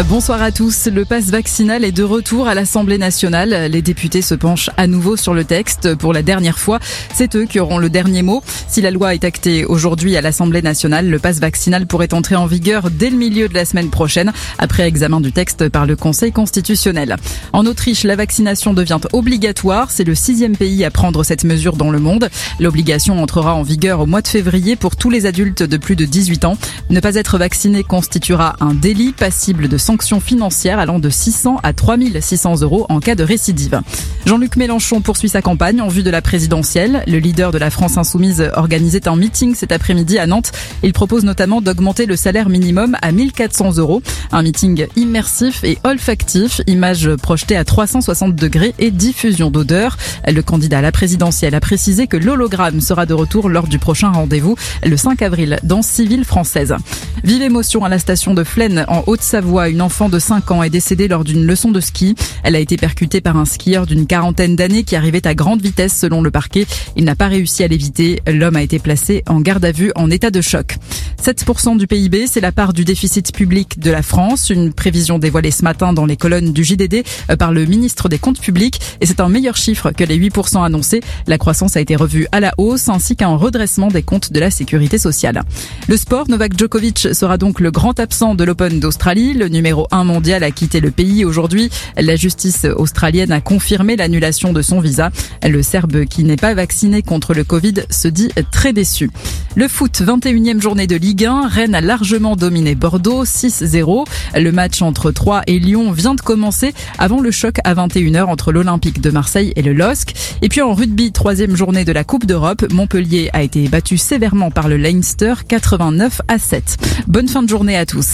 Bonsoir à tous. Le passe vaccinal est de retour à l'Assemblée nationale. Les députés se penchent à nouveau sur le texte. Pour la dernière fois, c'est eux qui auront le dernier mot. Si la loi est actée aujourd'hui à l'Assemblée nationale, le passe vaccinal pourrait entrer en vigueur dès le milieu de la semaine prochaine, après examen du texte par le Conseil constitutionnel. En Autriche, la vaccination devient obligatoire. C'est le sixième pays à prendre cette mesure dans le monde. L'obligation entrera en vigueur au mois de février pour tous les adultes de plus de 18 ans. Ne pas être vacciné constituera un délit passible de sanctions financières allant de 600 à 3600 euros en cas de récidive. Jean-Luc Mélenchon poursuit sa campagne en vue de la présidentielle. Le leader de la France insoumise organisait un meeting cet après-midi à Nantes. Il propose notamment d'augmenter le salaire minimum à 1400 euros. Un meeting immersif et olfactif, images projetées à 360 degrés et diffusion d'odeurs. Le candidat à la présidentielle a précisé que l'hologramme sera de retour lors du prochain rendez-vous le 5 avril dans Civile française. Vive émotion à la station de Flaine en Haute-Savoie une enfant de 5 ans est décédée lors d'une leçon de ski. Elle a été percutée par un skieur d'une quarantaine d'années qui arrivait à grande vitesse selon le parquet. Il n'a pas réussi à l'éviter. L'homme a été placé en garde à vue en état de choc. 7% du PIB, c'est la part du déficit public de la France. Une prévision dévoilée ce matin dans les colonnes du JDD euh, par le ministre des Comptes publics. Et c'est un meilleur chiffre que les 8% annoncés. La croissance a été revue à la hausse ainsi qu'un redressement des comptes de la sécurité sociale. Le sport, Novak Djokovic sera donc le grand absent de l'Open d'Australie. Numéro 1 mondial a quitté le pays aujourd'hui. La justice australienne a confirmé l'annulation de son visa. Le Serbe qui n'est pas vacciné contre le Covid se dit très déçu. Le foot, 21e journée de Ligue 1. Rennes a largement dominé Bordeaux, 6-0. Le match entre Troyes et Lyon vient de commencer avant le choc à 21h entre l'Olympique de Marseille et le LOSC. Et puis en rugby, troisième journée de la Coupe d'Europe, Montpellier a été battu sévèrement par le Leinster, 89 à 7. Bonne fin de journée à tous.